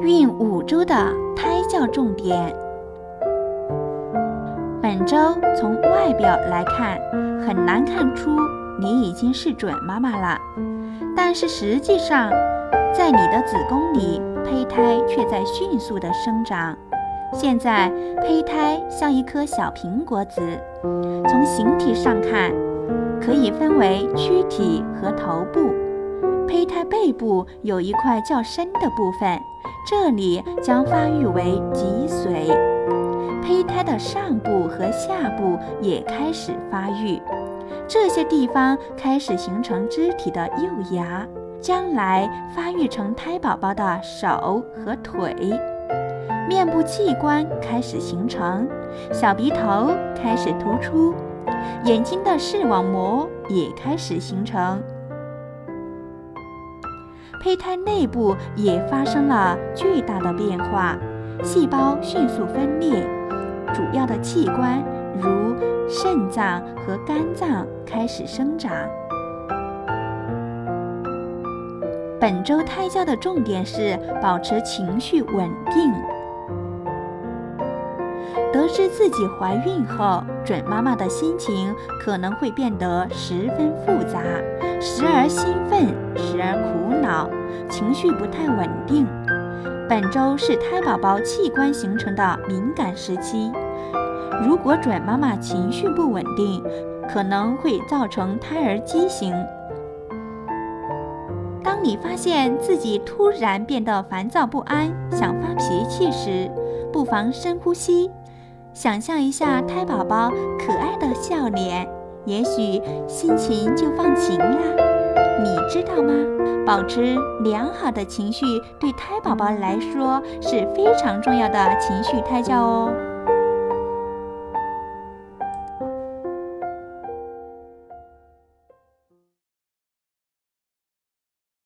孕五周的胎教重点。本周从外表来看，很难看出你已经是准妈妈了，但是实际上，在你的子宫里，胚胎却在迅速的生长。现在，胚胎像一颗小苹果籽，从形体上看，可以分为躯体和头部。胚胎背部有一块较深的部分，这里将发育为脊髓。胚胎的上部和下部也开始发育，这些地方开始形成肢体的幼芽，将来发育成胎宝宝的手和腿。面部器官开始形成，小鼻头开始突出，眼睛的视网膜也开始形成。胚胎内部也发生了巨大的变化，细胞迅速分裂，主要的器官如肾脏和肝脏开始生长。本周胎教的重点是保持情绪稳定。得知自己怀孕后，准妈妈的心情可能会变得十分复杂，时而兴奋，时而苦恼，情绪不太稳定。本周是胎宝宝器官形成的敏感时期，如果准妈妈情绪不稳定，可能会造成胎儿畸形。当你发现自己突然变得烦躁不安，想发脾气时，不妨深呼吸。想象一下胎宝宝可爱的笑脸，也许心情就放晴了。你知道吗？保持良好的情绪对胎宝宝来说是非常重要的情绪胎教哦。